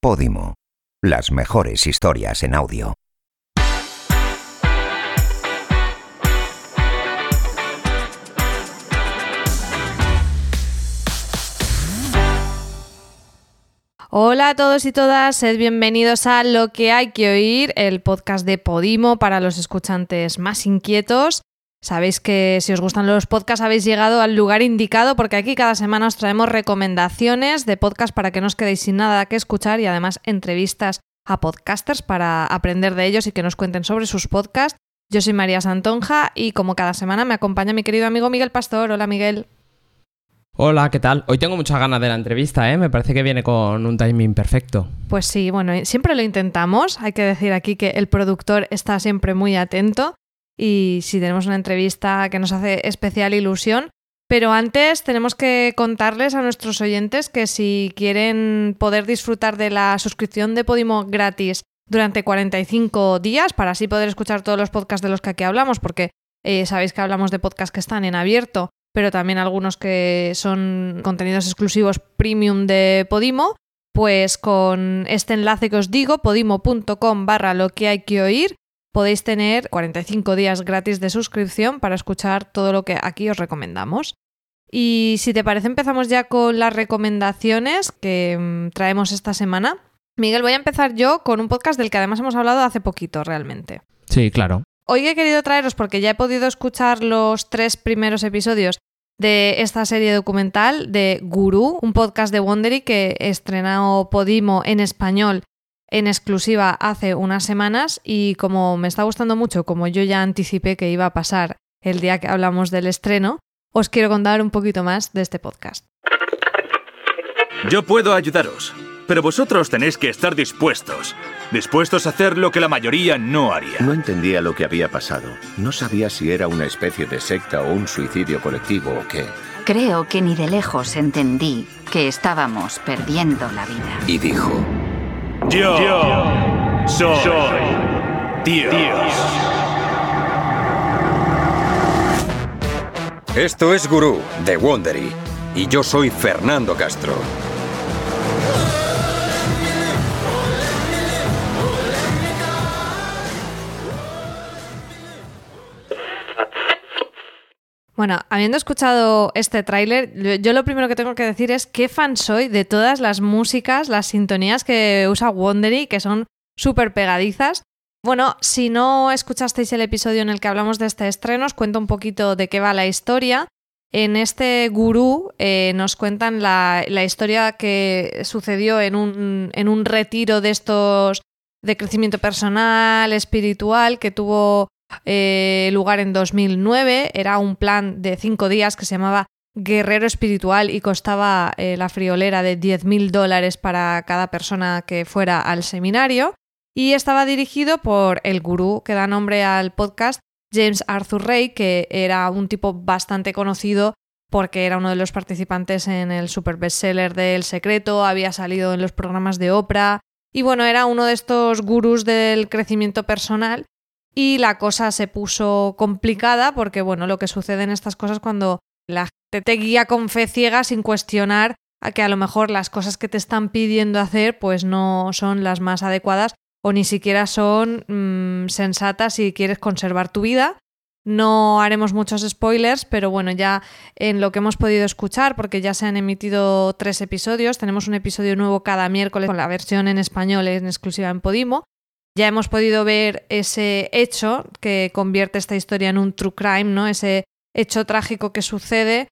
Podimo. Las mejores historias en audio. Hola a todos y todas, sed bienvenidos a Lo que hay que oír, el podcast de Podimo para los escuchantes más inquietos. Sabéis que si os gustan los podcasts habéis llegado al lugar indicado porque aquí cada semana os traemos recomendaciones de podcast para que no os quedéis sin nada que escuchar y además entrevistas a podcasters para aprender de ellos y que nos cuenten sobre sus podcasts. Yo soy María Santonja y como cada semana me acompaña mi querido amigo Miguel Pastor. Hola Miguel. Hola, ¿qué tal? Hoy tengo muchas ganas de la entrevista, ¿eh? Me parece que viene con un timing perfecto. Pues sí, bueno, siempre lo intentamos. Hay que decir aquí que el productor está siempre muy atento y si tenemos una entrevista que nos hace especial ilusión. Pero antes tenemos que contarles a nuestros oyentes que si quieren poder disfrutar de la suscripción de Podimo gratis durante 45 días, para así poder escuchar todos los podcasts de los que aquí hablamos, porque eh, sabéis que hablamos de podcasts que están en abierto pero también algunos que son contenidos exclusivos premium de Podimo, pues con este enlace que os digo, podimo.com barra lo que hay que oír, podéis tener 45 días gratis de suscripción para escuchar todo lo que aquí os recomendamos. Y si te parece, empezamos ya con las recomendaciones que mm, traemos esta semana. Miguel, voy a empezar yo con un podcast del que además hemos hablado hace poquito realmente. Sí, claro. Hoy he querido traeros, porque ya he podido escuchar los tres primeros episodios de esta serie documental de Guru, un podcast de Wondery que estrenó Podimo en español en exclusiva hace unas semanas y como me está gustando mucho, como yo ya anticipé que iba a pasar el día que hablamos del estreno, os quiero contar un poquito más de este podcast. Yo puedo ayudaros, pero vosotros tenéis que estar dispuestos. Dispuestos a hacer lo que la mayoría no haría. No entendía lo que había pasado. No sabía si era una especie de secta o un suicidio colectivo o qué. Creo que ni de lejos entendí que estábamos perdiendo la vida. Y dijo, Yo, soy, Dios. Esto es Gurú, de Wondery. Y yo soy Fernando Castro. Bueno, habiendo escuchado este tráiler, yo lo primero que tengo que decir es qué fan soy de todas las músicas, las sintonías que usa Wondery, que son súper pegadizas. Bueno, si no escuchasteis el episodio en el que hablamos de este estreno, os cuento un poquito de qué va la historia. En este gurú eh, nos cuentan la, la, historia que sucedió en un, en un retiro de estos de crecimiento personal, espiritual, que tuvo eh, lugar en 2009. Era un plan de cinco días que se llamaba Guerrero Espiritual y costaba eh, la friolera de 10.000 dólares para cada persona que fuera al seminario. Y estaba dirigido por el gurú que da nombre al podcast, James Arthur Ray, que era un tipo bastante conocido porque era uno de los participantes en el super bestseller de El Secreto, había salido en los programas de Oprah y bueno, era uno de estos gurús del crecimiento personal y la cosa se puso complicada porque, bueno, lo que sucede en estas cosas cuando la gente te guía con fe ciega sin cuestionar a que a lo mejor las cosas que te están pidiendo hacer pues no son las más adecuadas o ni siquiera son mmm, sensatas si quieres conservar tu vida. No haremos muchos spoilers, pero bueno, ya en lo que hemos podido escuchar, porque ya se han emitido tres episodios, tenemos un episodio nuevo cada miércoles con la versión en español en exclusiva en Podimo. Ya hemos podido ver ese hecho que convierte esta historia en un true crime, ¿no? Ese hecho trágico que sucede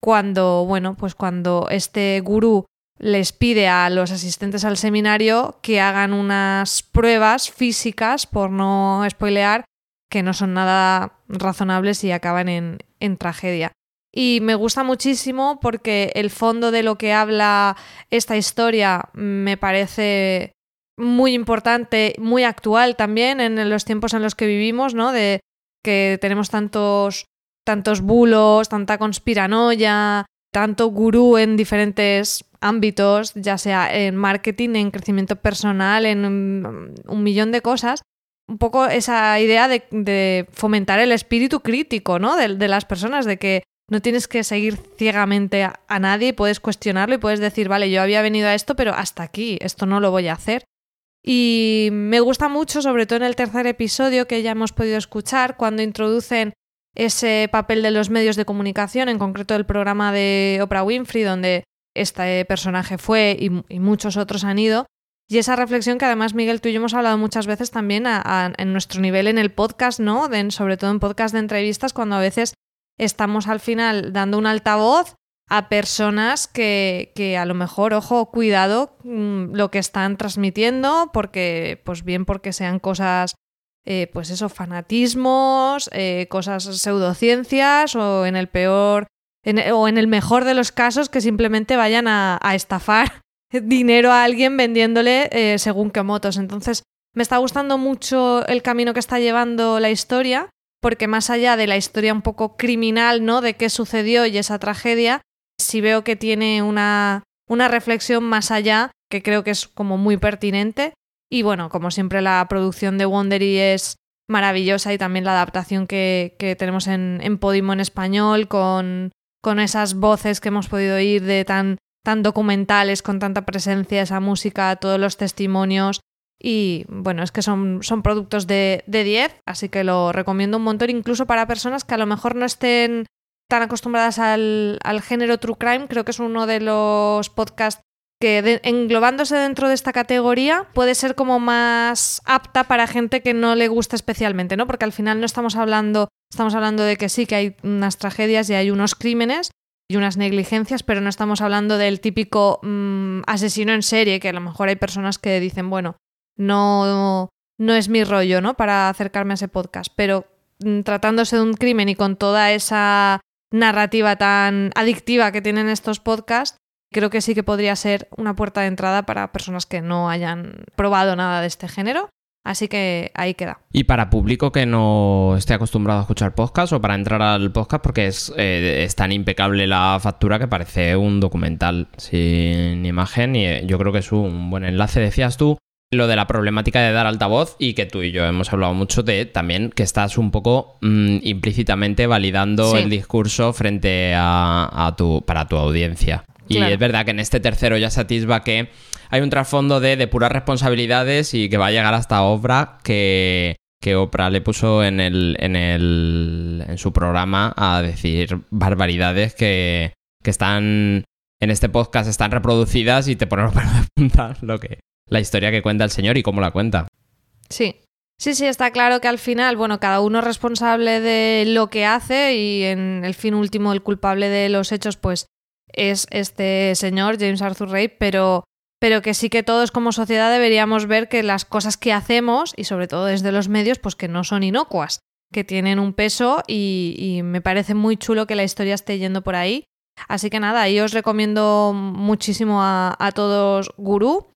cuando, bueno, pues cuando este gurú les pide a los asistentes al seminario que hagan unas pruebas físicas, por no spoilear, que no son nada razonables y acaban en, en tragedia. Y me gusta muchísimo porque el fondo de lo que habla esta historia me parece muy importante, muy actual también en los tiempos en los que vivimos, ¿no? De que tenemos tantos, tantos bulos, tanta conspiranoia, tanto gurú en diferentes ámbitos, ya sea en marketing, en crecimiento personal, en un millón de cosas. Un poco esa idea de, fomentar el espíritu crítico, ¿no? De, las personas, de que no tienes que seguir ciegamente a, nadie, puedes cuestionarlo y puedes decir, vale, yo había venido a esto, pero hasta aquí, esto no lo voy a hacer. Y me gusta mucho, sobre todo en el tercer episodio que ya hemos podido escuchar, cuando introducen ese papel de los medios de comunicación, en concreto el programa de Oprah Winfrey, donde este personaje fue y, muchos otros han ido. Y esa reflexión que además, Miguel, tú y yo hemos hablado muchas veces también en nuestro nivel en el podcast, ¿no? De, sobre todo en podcast de entrevistas, cuando a veces estamos al final dando un altavoz a personas que, que, a lo mejor, ojo, cuidado mmm, lo que están transmitiendo, porque, pues bien, porque sean cosas, eh, pues eso, fanatismos, eh, cosas pseudociencias, o en el peor, o en el mejor de los casos, que simplemente vayan a, a estafar dinero a alguien vendiéndole eh, según qué motos. Entonces, me está gustando mucho el camino que está llevando la historia, porque más allá de la historia un poco criminal, ¿no? De qué sucedió y esa tragedia, sí veo que tiene una, una reflexión más allá que creo que es como muy pertinente. Y bueno, como siempre, la producción de Wondery es maravillosa y también la adaptación que, que tenemos en, en, Podimo en español, con, con esas voces que hemos podido oír de tan, tan documentales, con tanta presencia, esa música, todos los testimonios. Y bueno, es que son, son productos de, de 10, así que lo recomiendo un montón, incluso para personas que a lo mejor no estén tan acostumbradas al, género True Crime. Creo que es uno de los podcasts que englobándose dentro de esta categoría puede ser como más apta para gente que no le gusta especialmente, ¿no? Porque al final no estamos hablando, estamos hablando de que sí, que hay unas tragedias y hay unos crímenes y unas negligencias, pero no estamos hablando del típico mmm, asesino en serie, que a lo mejor hay personas que dicen, bueno, no, no es mi rollo, ¿no? Para acercarme a ese podcast, pero mmm, tratándose de un crimen y con toda esa narrativa tan adictiva que tienen estos podcasts, creo que sí que podría ser una puerta de entrada para personas que no hayan probado nada de este género. Así que ahí queda. Y para público que no esté acostumbrado a escuchar podcast o para entrar al podcast, porque es, eh, tan impecable la factura que parece un documental sin imagen y eh, yo creo que es un buen enlace. Decías tú lo de la problemática de dar altavoz y que tú y yo hemos hablado mucho de también que estás un poco mmm, implícitamente validando sí. el discurso frente a, a, tu para tu audiencia. Y claro. es verdad que en este tercero ya se atisba que hay un trasfondo de, de puras responsabilidades y que va a llegar hasta Oprah que, que Oprah le puso en, el, en, el, en su programa a decir barbaridades que, que están en este podcast están reproducidas y te ponen los pelos de punta lo que, la historia que cuenta el señor y cómo la cuenta. Sí. Sí, sí, está claro que al final, bueno, cada uno es responsable de lo que hace y en el fin último el culpable de los hechos, pues es este señor, James Arthur Ray, pero, pero que sí que todos como sociedad deberíamos ver que las cosas que hacemos, y sobre todo desde los medios, pues que no son inocuas, que tienen un peso y, me parece muy chulo que la historia esté yendo por ahí. Así que nada, yo os recomiendo muchísimo a, a todos Gurú.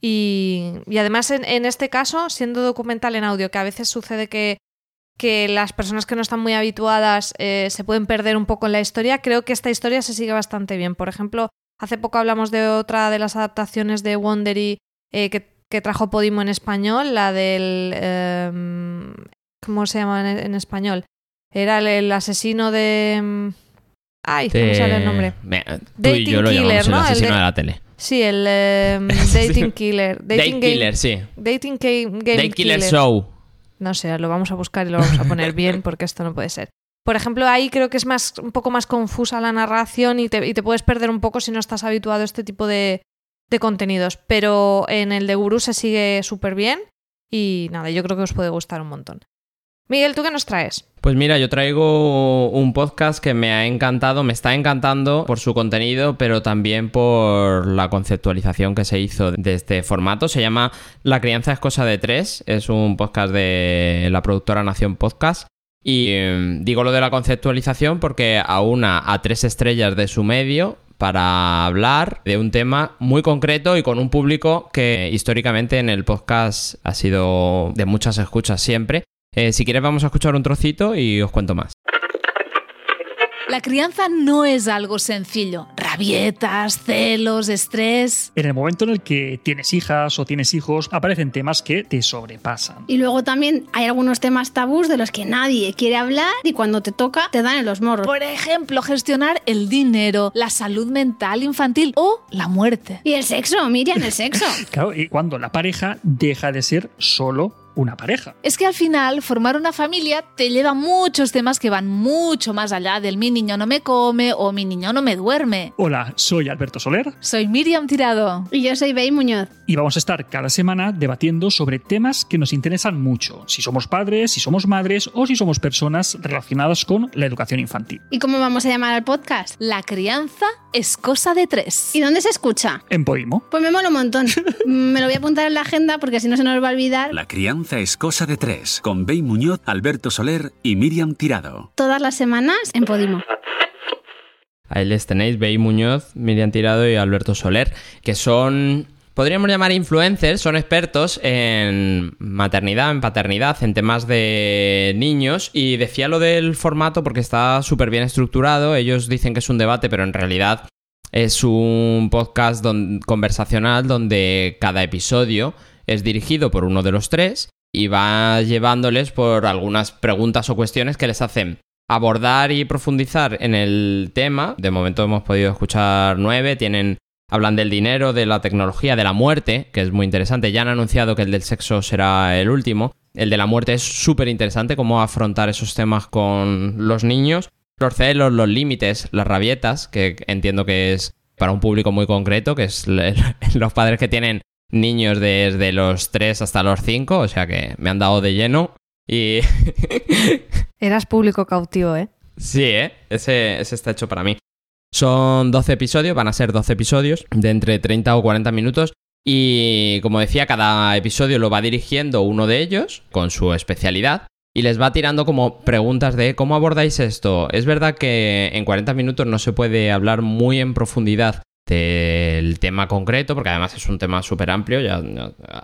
Y, y además en, en, este caso, siendo documental en audio, que a veces sucede que, que las personas que no están muy habituadas eh, se pueden perder un poco en la historia, creo que esta historia se sigue bastante bien. Por ejemplo, hace poco hablamos de otra de las adaptaciones de Wondery eh, que, que, trajo Podimo en español, la del... Eh, ¿Cómo se llama en, en español? Era el, el asesino de... Ay, de... ¿cómo sale el nombre? Me, Dating Killer, ¿no? El asesino el de... de la tele. Sí, el um, Dating Killer. Dating Date Killer, sí. Dating Game, game Date Killer, Show. No sé, lo vamos a buscar y lo vamos a poner bien porque esto no puede ser. Por ejemplo, ahí creo que es más un poco más confusa la narración y te, y te puedes perder un poco si no estás habituado a este tipo de, de contenidos. Pero en el de Guru se sigue súper bien y nada, yo creo que os puede gustar un montón. Miguel, ¿tú qué nos traes? Pues mira, yo traigo un podcast que me ha encantado, me está encantando por su contenido, pero también por la conceptualización que se hizo de este formato. Se llama La crianza es cosa de tres, es un podcast de la productora Nación Podcast. Y eh, digo lo de la conceptualización porque aúna a tres estrellas de su medio para hablar de un tema muy concreto y con un público que históricamente en el podcast ha sido de muchas escuchas siempre. Eh, si quieres vamos a escuchar un trocito y os cuento más. La crianza no es algo sencillo. Rabietas, celos, estrés. En el momento en el que tienes hijas o tienes hijos, aparecen temas que te sobrepasan. Y luego también hay algunos temas tabús de los que nadie quiere hablar y cuando te toca te dan en los morros. Por ejemplo, gestionar el dinero, la salud mental infantil o la muerte. Y el sexo, Miriam, el sexo. Claro, y cuando la pareja deja de ser solo una pareja. Es que al final formar una familia te lleva muchos temas que van mucho más allá del mi niño no me come o mi niño no me duerme. Hola, soy Alberto Soler. Soy Miriam Tirado. Y yo soy Bey Muñoz. Y vamos a estar cada semana debatiendo sobre temas que nos interesan mucho, si somos padres, si somos madres o si somos personas relacionadas con la educación infantil. ¿Y cómo vamos a llamar al podcast? La crianza es cosa de tres. ¿Y dónde se escucha? En Podimo. Pues me mola un montón. me lo voy a apuntar en la agenda porque si no se nos va a olvidar. La crianza es cosa de tres, con Bey Muñoz, Alberto Soler y Miriam Tirado. Todas las semanas en Podimo. Ahí les tenéis, Bey Muñoz, Miriam Tirado y Alberto Soler, que son, podríamos llamar influencers, son expertos en maternidad, en paternidad, en temas de niños. Y decía lo del formato porque está súper bien estructurado. Ellos dicen que es un debate, pero en realidad es un podcast conversacional donde cada episodio es dirigido por uno de los tres y va llevándoles por algunas preguntas o cuestiones que les hacen abordar y profundizar en el tema. De momento hemos podido escuchar nueve, tienen hablan del dinero, de la tecnología, de la muerte, que es muy interesante. Ya han anunciado que el del sexo será el último. El de la muerte es súper interesante, cómo afrontar esos temas con los niños. Los celos, los límites, las rabietas, que entiendo que es para un público muy concreto, que es los padres que tienen niños desde los 3 hasta los 5, o sea que me han dado de lleno. Y. Eras público cautivo, ¿eh? Sí, ¿eh? Ese, ese está hecho para mí. Son 12 episodios, van a ser 12 episodios de entre 30 o 40 minutos. Y como decía, cada episodio lo va dirigiendo uno de ellos con su especialidad y les va tirando como preguntas de cómo abordáis esto. Es verdad que en 40 minutos no se puede hablar muy en profundidad del tema concreto, porque además es un tema súper amplio. Ya,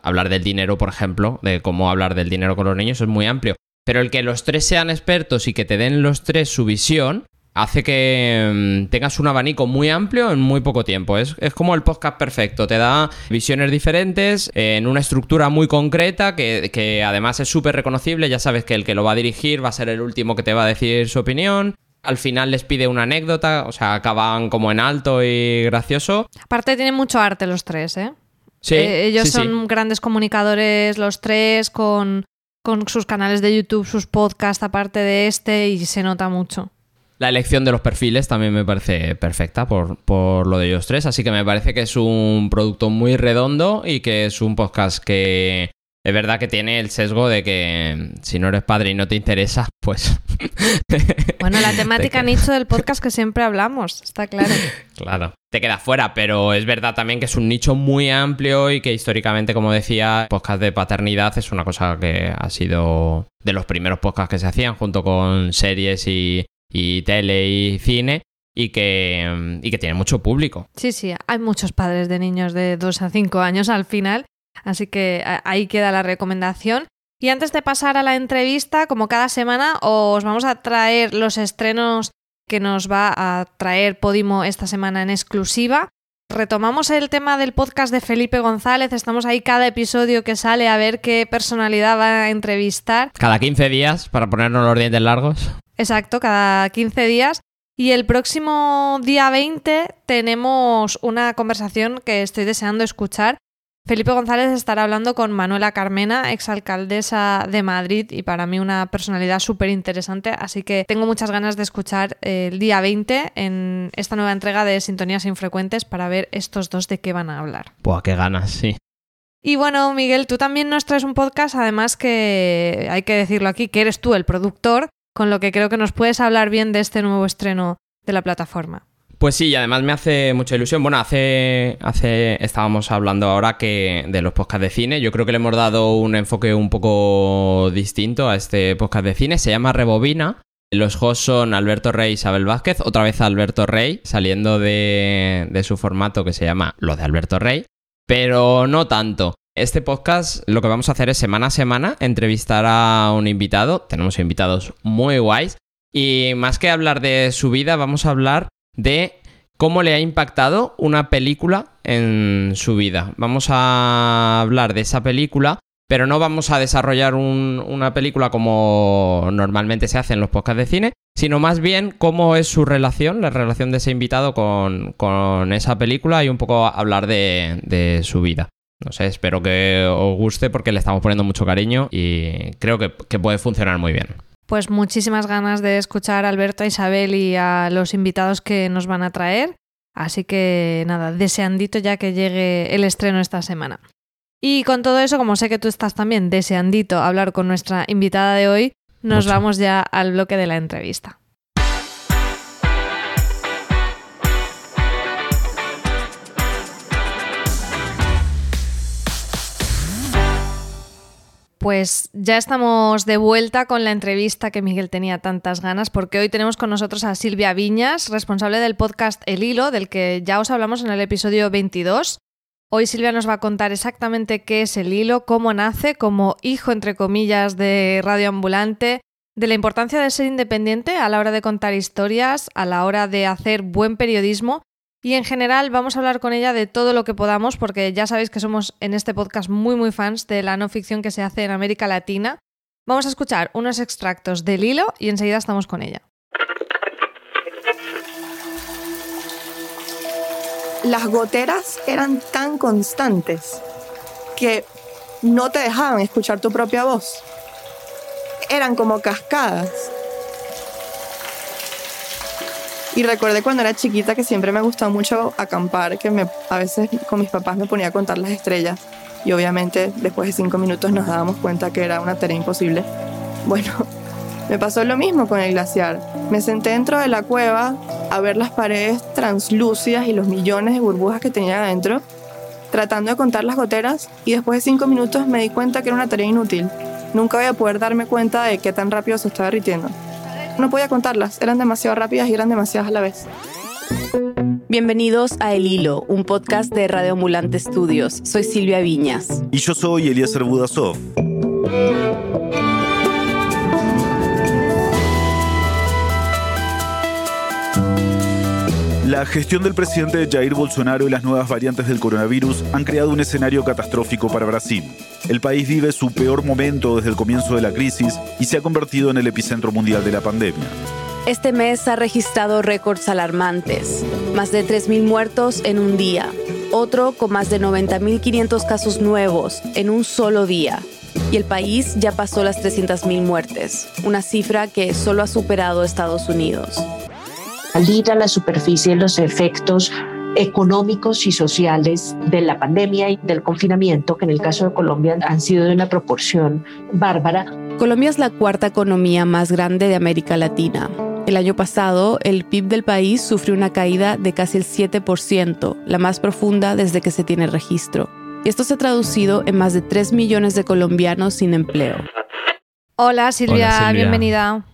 hablar del dinero, por ejemplo, de cómo hablar del dinero con los niños es muy amplio. Pero el que los tres sean expertos y que te den los tres su visión, hace que mm, tengas un abanico muy amplio en muy poco tiempo. Es, es, como el podcast perfecto, te da visiones diferentes en una estructura muy concreta que, que además es súper reconocible. Ya sabes que el que lo va a dirigir va a ser el último que te va a decir su opinión. Al final les pide una anécdota, o sea, acaban como en alto y gracioso. Aparte tienen mucho arte los tres, ¿eh? Sí. Eh, ellos sí, sí. son grandes comunicadores los tres con, con sus canales de YouTube, sus podcasts aparte de este y se nota mucho. La elección de los perfiles también me parece perfecta por, por, lo de ellos tres, así que me parece que es un producto muy redondo y que es un podcast que es verdad que tiene el sesgo de que si no eres padre y no te interesa, pues... Bueno, la temática nicho del podcast que siempre hablamos, está claro. Claro, te queda fuera, pero es verdad también que es un nicho muy amplio y que históricamente, como decía, podcast de paternidad es una cosa que ha sido de los primeros podcasts que se hacían junto con series y, y tele y cine y que, y que tiene mucho público. Sí, sí, hay muchos padres de niños de 2 a 5 años al final, así que ahí queda la recomendación. Y antes de pasar a la entrevista, como cada semana, os vamos a traer los estrenos que nos va a traer Podimo esta semana en exclusiva. Retomamos el tema del podcast de Felipe González. Estamos ahí cada episodio que sale a ver qué personalidad va a entrevistar. Cada 15 días para ponernos los dientes largos. Exacto, cada 15 días. Y el próximo día 20 tenemos una conversación que estoy deseando escuchar. Felipe González estará hablando con Manuela Carmena, exalcaldesa de Madrid y para mí una personalidad súper interesante, así que tengo muchas ganas de escuchar el día 20 en esta nueva entrega de Sintonías Infrecuentes para ver estos dos de qué van a hablar. Buah, qué ganas, sí. Y bueno, Miguel, tú también nos traes un podcast, además que hay que decirlo aquí, que eres tú el productor, con lo que creo que nos puedes hablar bien de este nuevo estreno de la plataforma. Pues sí, y además me hace mucha ilusión. Bueno, hace, hace estábamos hablando ahora que de los podcasts de cine. Yo creo que le hemos dado un enfoque un poco distinto a este podcast de cine. Se llama Rebobina. Los hosts son Alberto Rey y Isabel Vázquez. Otra vez Alberto Rey, saliendo de, de su formato que se llama Lo de Alberto Rey. Pero no tanto. Este podcast lo que vamos a hacer es semana a semana entrevistar a un invitado. Tenemos invitados muy guays. Y más que hablar de su vida, vamos a hablar de cómo le ha impactado una película en su vida. Vamos a hablar de esa película, pero no vamos a desarrollar una película como normalmente se hace en los podcasts de cine, sino más bien cómo es su relación, la relación de ese invitado con, esa película y un poco hablar de, su vida. No sé, espero que os guste porque le estamos poniendo mucho cariño y creo que puede funcionar muy bien. Pues muchísimas ganas de escuchar a Alberto, a Isabel y a los invitados que nos van a traer. Así que nada, deseandito ya que llegue el estreno esta semana. Y con todo eso, como sé que tú estás también deseandito hablar con nuestra invitada de hoy, nos vamos ya al bloque de la entrevista. Pues ya estamos de vuelta con la entrevista que Miguel tenía tantas ganas, porque hoy tenemos con nosotros a Silvia Viñas, responsable del podcast El Hilo, del que ya os hablamos en el episodio 22. Hoy Silvia nos va a contar exactamente qué es el hilo, cómo nace como hijo, entre comillas, de Radio Ambulante, de la importancia de ser independiente a la hora de contar historias, a la hora de hacer buen periodismo y en general vamos a hablar con ella de todo lo que podamos, porque ya sabéis que somos en este podcast muy muy fans de la no ficción que se hace en América Latina. Vamos a escuchar unos extractos del hilo y enseguida estamos con ella. Las goteras eran tan constantes que no te dejaban escuchar tu propia voz. Eran como cascadas y recuerdo cuando era chiquita que siempre me gustaba mucho acampar, que me, a veces con mis papás me ponía a contar las estrellas. Y obviamente después de cinco minutos nos dábamos cuenta que era una tarea imposible. Bueno, me pasó lo mismo con el glaciar. Me senté dentro de la cueva a ver las paredes translúcidas y los millones de burbujas que tenía adentro, tratando de contar las goteras y después de cinco minutos me di cuenta que era una tarea inútil. Nunca voy a poder darme cuenta de qué tan rápido se estaba derritiendo. No podía contarlas, eran demasiado rápidas y eran demasiadas a la vez. Bienvenidos a El Hilo, un podcast de Radio Ambulante Estudios. Soy Silvia Viñas. Y yo soy Eliezer Budasov. La gestión del presidente Jair Bolsonaro y las nuevas variantes del coronavirus han creado un escenario catastrófico para Brasil. El país vive su peor momento desde el comienzo de la crisis y se ha convertido en el epicentro mundial de la pandemia. Este mes ha registrado récords alarmantes, más de 3.000 muertos en un día, otro con más de 90.500 casos nuevos en un solo día. Y el país ya pasó las 300.000 muertes, una cifra que solo ha superado Estados Unidos salir a la superficie los efectos económicos y sociales de la pandemia y del confinamiento, que en el caso de Colombia han sido de una proporción bárbara. Colombia es la cuarta economía más grande de América Latina. El año pasado, el PIB del país sufrió una caída de casi el 7%, la más profunda desde que se tiene registro. Y esto se ha traducido en más de 3 millones de colombianos sin empleo. Hola Silvia, Hola, Silvia. bienvenida.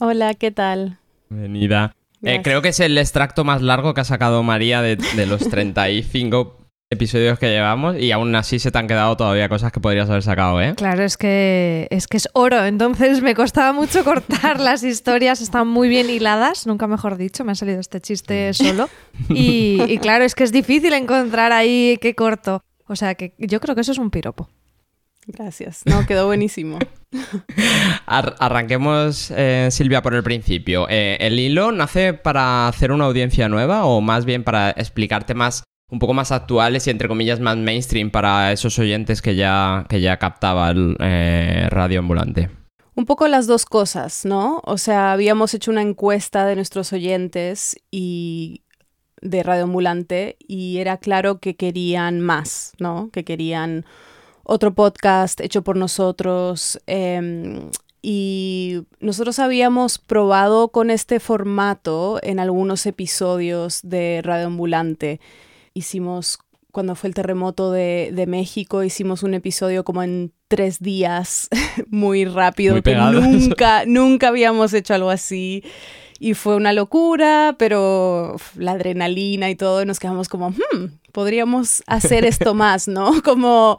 Hola, ¿qué tal? Bienvenida. Eh, creo que es el extracto más largo que ha sacado María de, los 35 episodios que llevamos y aún así se te han quedado todavía cosas que podrías haber sacado, ¿eh? Claro, es que es que es oro, entonces me costaba mucho cortar las historias, están muy bien hiladas, nunca mejor dicho, me ha salido este chiste solo. Y, y claro, es que es difícil encontrar ahí qué corto. O sea que yo creo que eso es un piropo. Gracias. No, quedó buenísimo. arranquemos, eh, Silvia, por el principio. Eh, ¿El hilo nace para hacer una audiencia nueva o más bien para explicarte más, un poco más actuales y entre comillas más mainstream para esos oyentes que ya, que ya captaba el eh, radio ambulante? Un poco las dos cosas, ¿no? O sea, habíamos hecho una encuesta de nuestros oyentes y de radio ambulante y era claro que querían más, ¿no? Que querían otro podcast hecho por nosotros. Em, y nosotros habíamos probado con este formato en algunos episodios de Radio Ambulante. Hicimos, cuando fue el terremoto de, México, hicimos un episodio como en tres días, muy rápido, nunca, nunca habíamos hecho algo así. Y fue una locura, pero la adrenalina y todo, nos quedamos como, hmm, podríamos hacer esto más, ¿no? Como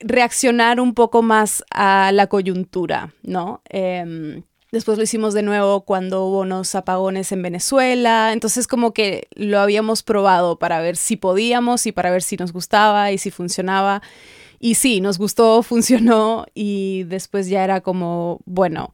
reaccionar un poco más a la coyuntura, ¿no? Em, Después lo hicimos de nuevo cuando hubo unos apagones en Venezuela. Entonces como que lo habíamos probado para ver si podíamos y para ver si nos gustaba y si funcionaba. Y sí, nos gustó, funcionó y después ya era como, bueno,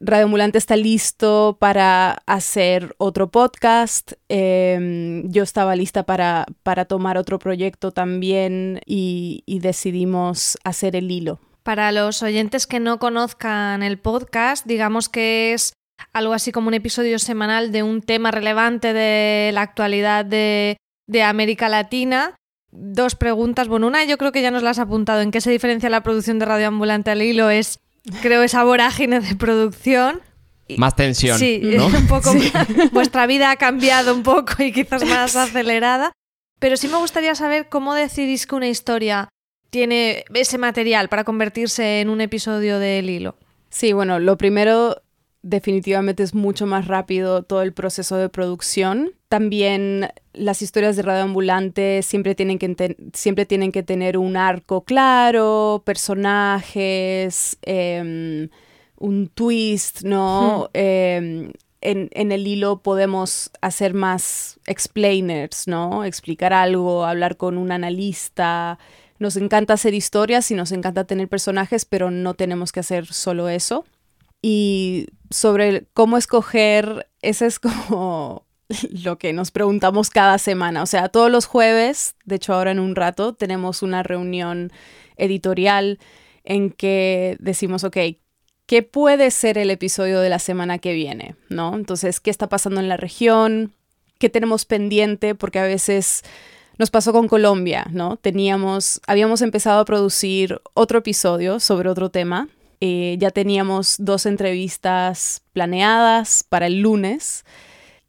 Radio Ambulante está listo para hacer otro podcast. Em, yo estaba lista para, para tomar otro proyecto también y, decidimos hacer el hilo. Para los oyentes que no conozcan el podcast, digamos que es algo así como un episodio semanal de un tema relevante de la actualidad de, de América Latina. Dos preguntas. Bueno, una yo creo que ya nos la has apuntado. ¿En qué se diferencia la producción de Radio Ambulante al hilo? Es, creo, esa vorágine de producción. Más tensión. Sí, ¿no? un poco. Vuestra vida ha cambiado un poco y quizás más acelerada. Pero sí me gustaría saber cómo decidís que una historia tiene ese material para convertirse en un episodio del hilo. Sí, bueno, lo primero definitivamente es mucho más rápido todo el proceso de producción. También las historias de Radio Ambulante siempre tienen que, siempre tienen que tener un arco claro, personajes, eh, un twist, ¿no? Hmm. Eh, en, en, el hilo podemos hacer más explainers, ¿no? Explicar algo, hablar con un analista, nos encanta hacer historias y nos encanta tener personajes, pero no tenemos que hacer solo eso. Y sobre cómo escoger, ese es como lo que nos preguntamos cada semana. O sea, todos los jueves, de hecho ahora en un rato, tenemos una reunión editorial en que decimos, ok, ¿qué puede ser el episodio de la semana que viene? ¿No? Entonces, ¿qué está pasando en la región? ¿Qué tenemos pendiente? Porque a veces nos pasó con Colombia, ¿no? Teníamos, habíamos empezado a producir otro episodio sobre otro tema. Eh, ya teníamos dos entrevistas planeadas para el lunes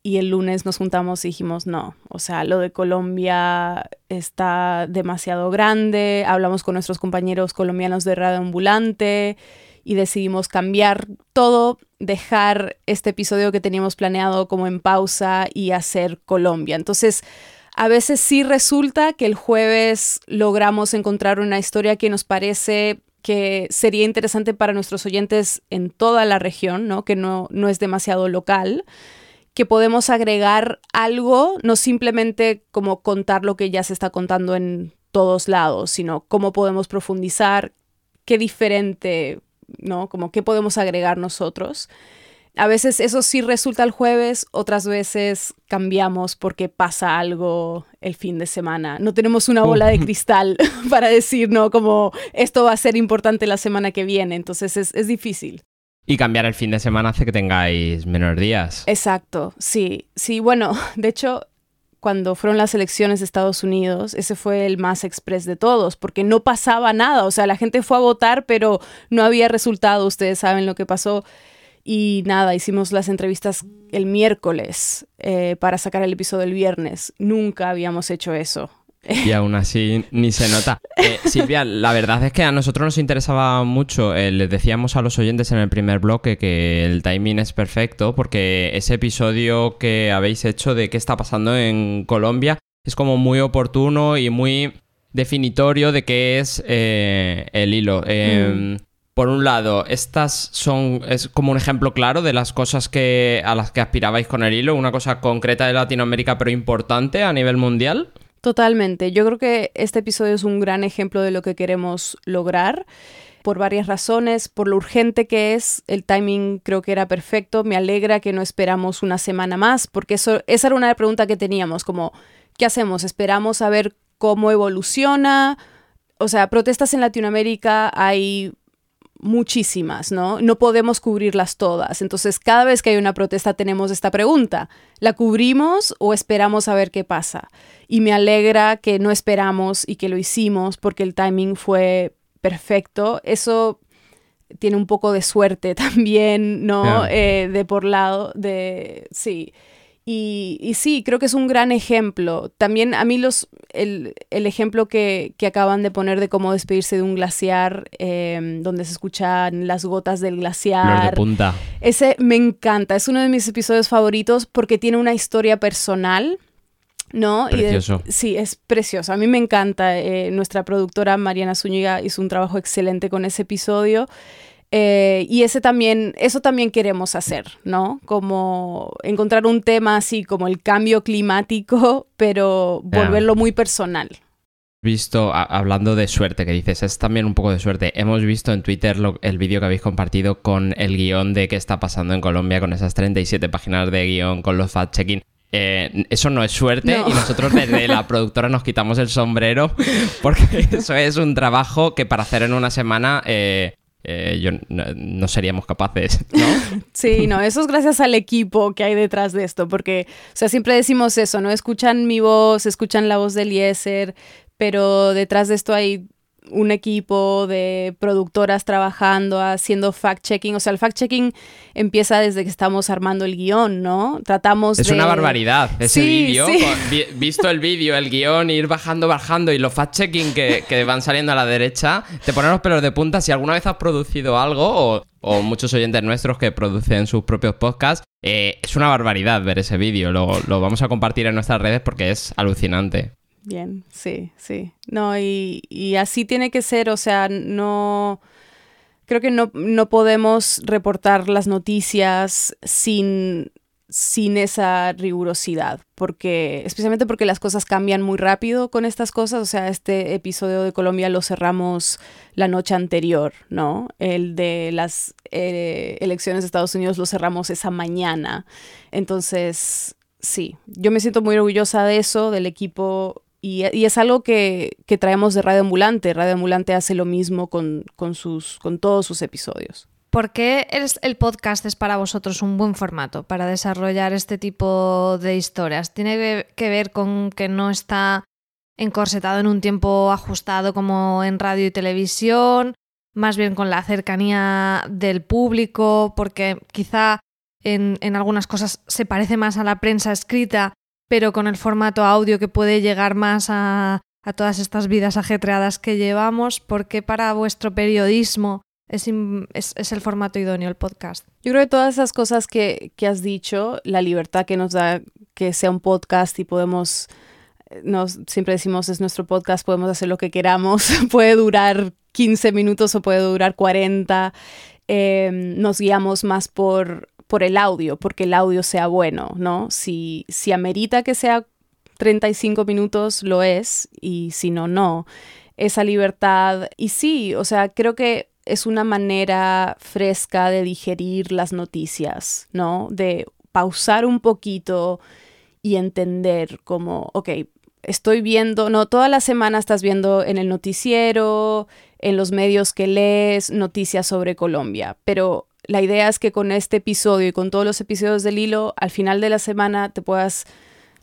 y el lunes nos juntamos y dijimos, no, o sea, lo de Colombia está demasiado grande, hablamos con nuestros compañeros colombianos de Radio Ambulante y decidimos cambiar todo, dejar este episodio que teníamos planeado como en pausa y hacer Colombia. Entonces, a veces sí resulta que el jueves logramos encontrar una historia que nos parece que sería interesante para nuestros oyentes en toda la región, ¿no? que no, no es demasiado local, que podemos agregar algo, no simplemente como contar lo que ya se está contando en todos lados, sino cómo podemos profundizar, qué diferente, ¿no? Como qué podemos agregar nosotros. A veces eso sí resulta el jueves, otras veces cambiamos porque pasa algo el fin de semana. No tenemos una bola de cristal para decir, no, como esto va a ser importante la semana que viene, entonces es, es difícil. Y cambiar el fin de semana hace que tengáis menos días. Exacto, sí, sí, bueno, de hecho, cuando fueron las elecciones de Estados Unidos, ese fue el más express de todos, porque no pasaba nada, o sea, la gente fue a votar, pero no había resultado, ustedes saben lo que pasó. Y nada, hicimos las entrevistas el miércoles eh, para sacar el episodio el viernes. Nunca habíamos hecho eso. Y aún así ni se nota. Eh, Silvia, la verdad es que a nosotros nos interesaba mucho. Eh, les decíamos a los oyentes en el primer bloque que el timing es perfecto porque ese episodio que habéis hecho de qué está pasando en Colombia es como muy oportuno y muy definitorio de qué es el hilo. Mm por un lado, estas son es como un ejemplo claro de las cosas que a las que aspirabais con el hilo, una cosa concreta de Latinoamérica pero importante a nivel mundial. Totalmente. Yo creo que este episodio es un gran ejemplo de lo que queremos lograr por varias razones, por lo urgente que es, el timing creo que era perfecto, me alegra que no esperamos una semana más, porque eso, esa era una pregunta que teníamos, como, ¿qué hacemos? ¿Esperamos a ver cómo evoluciona? O sea, protestas en Latinoamérica hay muchísimas, ¿no? No podemos cubrirlas todas. Entonces, cada vez que hay una protesta tenemos esta pregunta. ¿La cubrimos o esperamos a ver qué pasa? Y me alegra que no esperamos y que lo hicimos porque el timing fue perfecto. Eso tiene un poco de suerte también, ¿no? Eh, de por lado, de... Sí. Y, sí, creo que es un gran ejemplo. También a mí los, el, ejemplo que, acaban de poner de cómo despedirse de un glaciar, em, donde se escuchan las gotas del glaciar. de punta. Ese me encanta, es uno de mis episodios favoritos porque tiene una historia personal. ¿no? Precioso. sí, es precioso. A mí me encanta. Eh, nuestra productora Mariana Zúñiga hizo un trabajo excelente con ese episodio. Eh, y ese también, eso también queremos hacer, ¿no? Como encontrar un tema así como el cambio climático, pero volverlo muy personal. Visto, hablando de suerte, que dices, es también un poco de suerte. Hemos visto en Twitter el vídeo que habéis compartido con el guion de qué está pasando en Colombia, con esas 37 páginas de guion, con los fact-checking. Eh, eso no es suerte y nosotros desde la productora nos quitamos el sombrero porque eso es un trabajo que para hacer en una semana eh, eh, yo, no, seríamos capaces, ¿no? Sí, no, eso es gracias al equipo que hay detrás de esto, porque, o sea, siempre decimos eso, ¿no? Escuchan mi voz, escuchan la voz de Eliezer, pero detrás de esto hay un equipo de productoras trabajando, haciendo fact-checking. O sea, el fact-checking empieza desde que estamos armando el guion, ¿no? Tratamos es una barbaridad ese vídeo. Visto el vídeo, el guion, ir bajando, bajando y los fact-checking que, van saliendo a la derecha, te ponen los pelos de punta. Si alguna vez has producido algo o, muchos oyentes nuestros que producen sus propios podcasts, eh, es una barbaridad ver ese vídeo. lo vamos a compartir en nuestras redes porque es alucinante. Bien, sí, sí. No, y, y, así tiene que ser, o sea, no... Creo que no, no podemos reportar las noticias sin, sin esa rigurosidad, porque especialmente porque las cosas cambian muy rápido con estas cosas, o sea, este episodio de Colombia lo cerramos la noche anterior, ¿no? El de las eh, elecciones de Estados Unidos lo cerramos esa mañana, entonces sí, yo me siento muy orgullosa de eso, del equipo y, es algo que, traemos de Radio Ambulante. Radio Ambulante hace lo mismo con, sus, todos sus episodios. ¿Por qué el podcast es para vosotros un buen formato para desarrollar este tipo de historias? ¿Tiene que ver con que no está encorsetado en un tiempo ajustado como en radio y televisión? Más bien con la cercanía del público, porque quizá en algunas cosas se parece más a la prensa escrita pero con el formato audio que puede llegar más a, todas estas vidas ajetreadas que llevamos, ¿por qué para vuestro periodismo es, el formato idóneo el podcast? Yo creo que todas esas cosas que, has dicho, la libertad que nos da que sea un podcast y podemos, nos, siempre decimos es nuestro podcast, podemos hacer lo que queramos, puede durar 15 minutos o puede durar 40, eh, nos guiamos más por por el audio, porque el audio sea bueno, ¿no? Si, si amerita que sea 35 minutos, lo es, y si no, no. Esa libertad, y sí, o sea, creo que es una manera fresca de digerir las noticias, ¿no? De pausar un poquito y entender como, ok, estoy viendo, no, toda la semana estás viendo en el noticiero, en los medios que lees noticias sobre Colombia, pero la idea es que con este episodio y con todos los episodios del hilo, al final de la semana te puedas,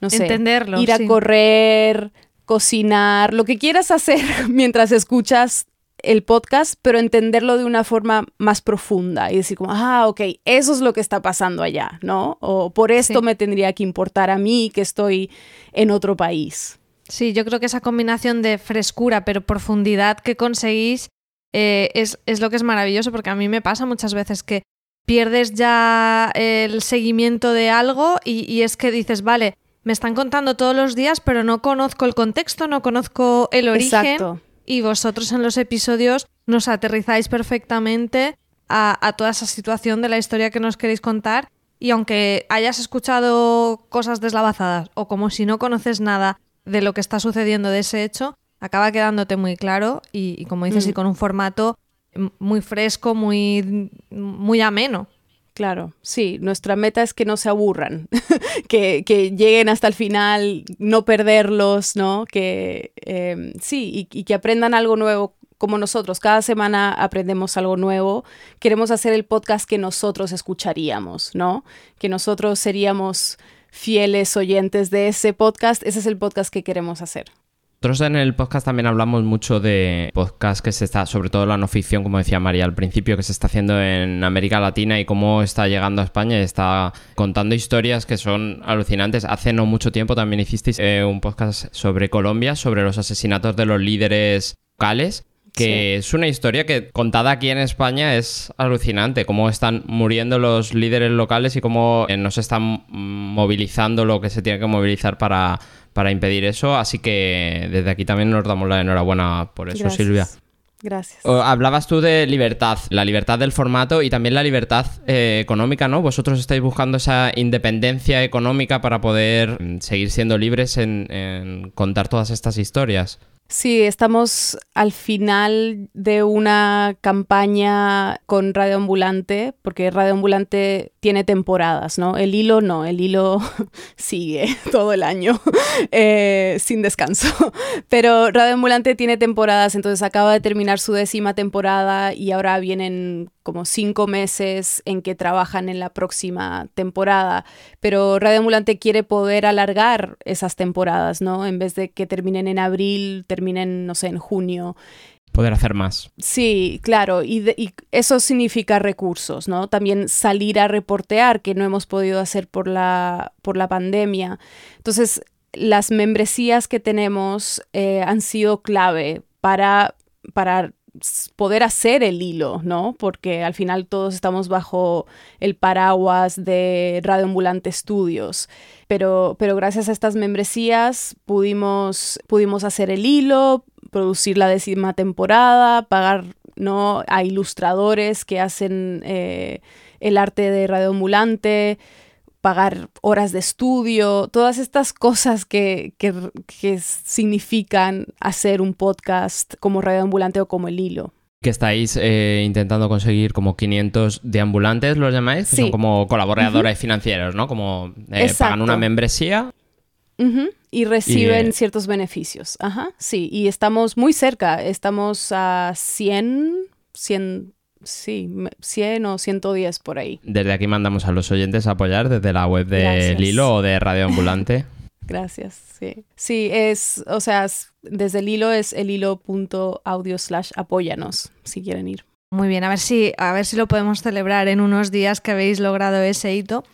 no sé, Entenderlo, ir a correr, cocinar, lo que quieras hacer mientras escuchas el podcast, pero entenderlo de una forma más profunda y decir como, ah, ok, eso es lo que está pasando allá, ¿no? O por esto me tendría que importar a mí que estoy en otro país. Sí, yo creo que esa combinación de frescura pero profundidad que conseguís eh, es, lo que es maravilloso porque a mí me pasa muchas veces que pierdes ya el seguimiento de algo y, es que dices, vale, me están contando todos los días, pero no conozco el contexto, no conozco el origen. Y vosotros en los episodios nos aterrizáis perfectamente a, a, toda esa situación de la historia que nos queréis contar. Y aunque hayas escuchado cosas deslavazadas o como si no conoces nada de lo que está sucediendo de ese hecho, acaba quedándote muy claro y, como dices, y mm. con un formato muy fresco, muy, muy ameno. Claro, sí, nuestra meta es que no se aburran, que, lleguen hasta el final, no perderlos, ¿no? Que em, sí, y, que aprendan algo nuevo como nosotros. Cada semana aprendemos algo nuevo. Queremos hacer el podcast que nosotros escucharíamos, ¿no? Que nosotros seríamos fieles oyentes de ese podcast. Ese es el podcast que queremos hacer. Nosotros en el podcast también hablamos mucho de podcast que se está, sobre todo la no ficción, como decía María al principio, que se está haciendo en América Latina y cómo está llegando a España y está contando historias que son alucinantes. Hace no mucho tiempo también hicisteis eh, un podcast sobre Colombia, sobre los asesinatos de los líderes locales que es una historia que contada aquí en España es alucinante, cómo están muriendo los líderes locales y cómo eh, no se están movilizando lo que se tiene que movilizar para para impedir eso. Así que desde aquí también nos damos la enhorabuena por eso, Silvia. Gracias. O, hablabas tú de libertad, la libertad del formato y también la libertad eh, económica, ¿no? Vosotros estáis buscando esa independencia económica para poder mm, seguir siendo libres en, en contar todas estas historias. Sí, estamos al final de una campaña con Radio Ambulante, porque Radio Ambulante tiene temporadas, ¿no? El hilo no, el hilo sigue todo el año eh, sin descanso. Pero Radio Ambulante tiene temporadas, entonces acaba de terminar su décima temporada y ahora vienen como cinco meses en que trabajan en la próxima temporada. Pero Radio Ambulante quiere poder alargar esas temporadas, ¿no? En vez de que terminen en abril, terminen, no sé, en junio. Poder hacer más. Sí, claro, y, de- y eso significa recursos, ¿no? También salir a reportear, que no hemos podido hacer por la, por la pandemia. Entonces, las membresías que tenemos eh, han sido clave para, para poder hacer el hilo, ¿no? Porque al final todos estamos bajo el paraguas de Radio Ambulante Studios. Pero, pero gracias a estas membresías pudimos, pudimos hacer el hilo, producir la décima temporada, pagar ¿no? a ilustradores que hacen eh, el arte de Radio Ambulante, pagar horas de estudio, todas estas cosas que, que, que significan hacer un podcast como Radio Ambulante o como el hilo. Que estáis eh, intentando conseguir como 500 deambulantes, ¿los llamáis? Que Sí. son como colaboradores financieros, ¿no? Como eh, pagan una membresía. Y reciben Y, eh, ciertos beneficios. Ajá, sí. Y estamos muy cerca. Estamos a 100, 100, sí, me- 100 o 110 por ahí. Desde aquí mandamos a los oyentes a apoyar desde la web de Gracias. Lilo o de Radio Ambulante. Gracias, sí. Sí, es, o sea, es- desde el hilo es el hilo.audio slash apóyanos, si quieren ir. Muy bien, a ver si, a ver si lo podemos celebrar en unos días que habéis logrado ese hito.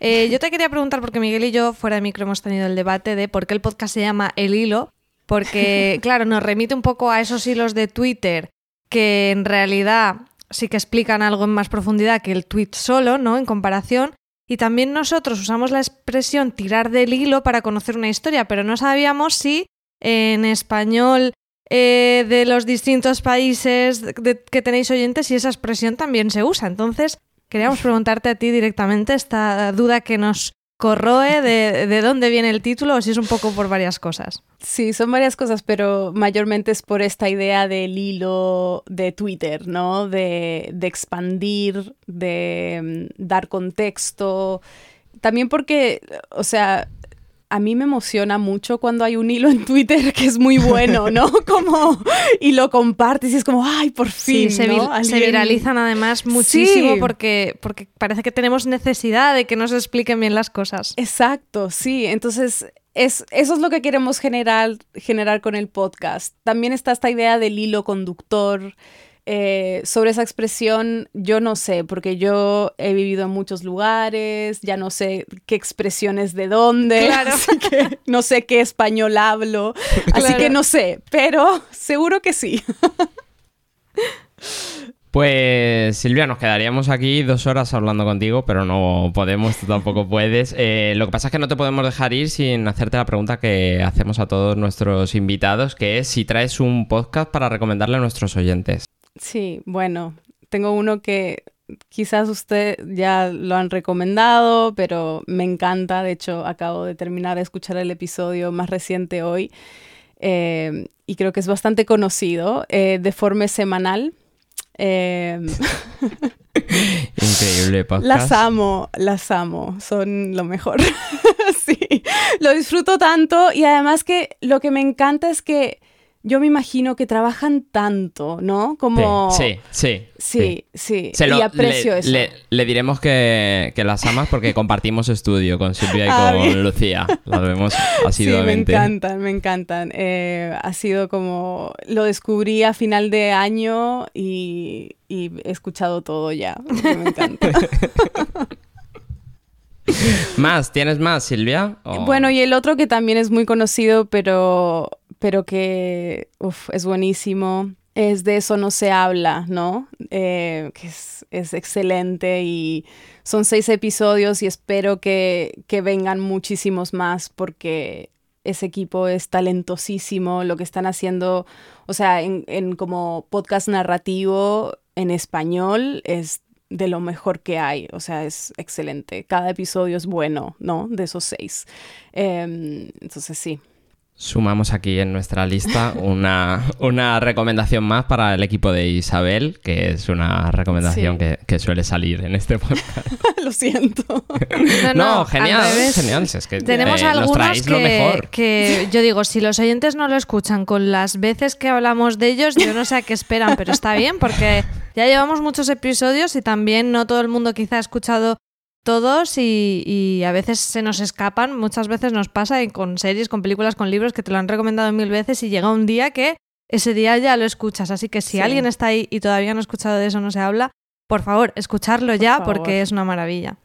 Eh, yo te quería preguntar, porque Miguel y yo fuera de micro hemos tenido el debate de por qué el podcast se llama El Hilo, porque claro, nos remite un poco a esos hilos de Twitter que en realidad sí que explican algo en más profundidad que el tweet solo, ¿no? En comparación. Y también nosotros usamos la expresión tirar del hilo para conocer una historia, pero no sabíamos si en español eh, de los distintos países que tenéis oyentes si esa expresión también se usa. Entonces, queríamos preguntarte a ti directamente esta duda que nos corroe de, de dónde viene el título o si es un poco por varias cosas. Sí, son varias cosas, pero mayormente es por esta idea del hilo de Twitter, ¿no? De, de expandir, de mm, dar contexto. También porque, o sea, a mí me emociona mucho cuando hay un hilo en Twitter que es muy bueno, ¿no? Como, y lo compartes y es como, ay, por fin, Sí, se, viralizan además muchísimo Sí. porque, porque parece que tenemos necesidad de que nos expliquen bien las cosas. Exacto, sí. Entonces, es, eso es lo que queremos generar, generar con el podcast. También está esta idea del hilo conductor. Eh, sobre esa expresión, yo no sé, porque yo he vivido en muchos lugares, ya no sé qué expresiones de dónde, Claro. así que no sé qué español hablo, así Claro. que no sé, pero seguro que sí. Pues Silvia, nos quedaríamos aquí dos horas hablando contigo, pero no podemos, tú tampoco puedes. Eh, lo que pasa es que no te podemos dejar ir sin hacerte la pregunta que hacemos a todos nuestros invitados, que es si traes un podcast para recomendarle a nuestros oyentes. Sí, bueno, tengo uno que quizás usted ya lo han recomendado, pero me encanta. De hecho, acabo de terminar de escuchar el episodio más reciente hoy eh, y creo que es bastante conocido, eh, de forma semanal. Eh, Increíble podcast. las amo, las amo, son lo mejor. sí, lo disfruto tanto y además que lo que me encanta es que yo me imagino que trabajan tanto, ¿no? Como... Sí, sí. Sí, sí, Se y aprecio le, eso. le- le diremos que, que las amas porque compartimos estudio con Silvia y Ah, con bien. Lucía. Las vemos Sí, me asiduamente. encantan, me encantan. Eh, ha sido como, lo descubrí a final de año y, y he escuchado todo ya. Me encanta. ¿Más? ¿Tienes más, Silvia? Bueno, y el otro que también es muy conocido, pero, pero que uf, es buenísimo, es de Eso no se habla, ¿no? Eh, que es, excelente y son seis episodios y espero que, que vengan muchísimos más porque ese equipo es talentosísimo, lo que están haciendo, o sea, en, en como podcast narrativo en español es de lo mejor que hay, o sea, es excelente. Cada episodio es bueno, ¿no? De esos seis. Em, entonces sí, Sumamos aquí en nuestra lista una, una recomendación más para el equipo de Isabel, que es una recomendación Sí. que, que suele salir en este podcast. lo siento. No, al genial, genial. si es que, Tenemos eh, nos algunos lo que, mejor. que yo digo, si los oyentes no lo escuchan con las veces que hablamos de ellos, yo no sé a qué esperan, pero está bien porque ya llevamos muchos episodios y también no todo el mundo quizá ha escuchado todos y, y a veces se nos escapan, muchas veces nos pasa y con series, con películas, con libros que te lo han recomendado mil veces y llega un día que ese día ya lo escuchas. Así que si Sí. alguien está ahí y todavía no ha escuchado de eso, no se habla, por favor, escucharlo ya favor. porque es una maravilla.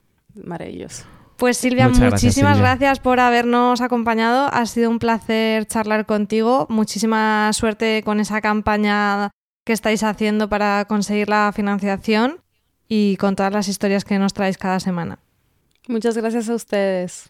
Maravilloso. Pues Silvia, Muchas gracias, muchísimas Silvia. gracias por habernos acompañado. Ha sido un placer charlar contigo. Muchísima suerte con esa campaña que estáis haciendo para conseguir la financiación y con todas las historias que nos traéis cada semana. Muchas gracias a ustedes.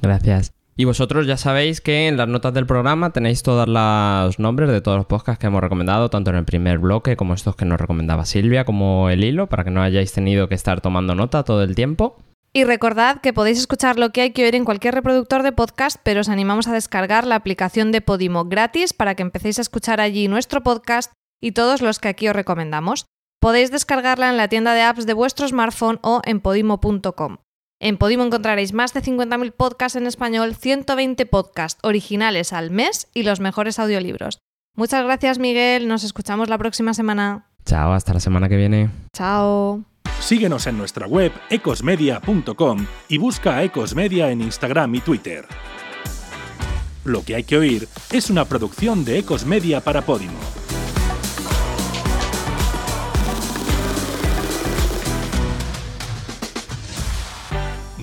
Gracias. Y vosotros ya sabéis que en las notas del programa tenéis todos los nombres de todos los podcasts que hemos recomendado, tanto en el primer bloque como estos que nos recomendaba Silvia, como el hilo, para que no hayáis tenido que estar tomando nota todo el tiempo. Y recordad que podéis escuchar lo que hay que oír en cualquier reproductor de podcast, pero os animamos a descargar la aplicación de Podimo gratis para que empecéis a escuchar allí nuestro podcast y todos los que aquí os recomendamos. Podéis descargarla en la tienda de apps de vuestro smartphone o en podimo.com. En Podimo encontraréis más de 50.000 podcasts en español, 120 podcasts originales al mes y los mejores audiolibros. Muchas gracias Miguel, nos escuchamos la próxima semana. Chao, hasta la semana que viene. Chao. Síguenos en nuestra web ecosmedia.com y busca a Ecosmedia en Instagram y Twitter. Lo que hay que oír es una producción de Ecosmedia para Podimo.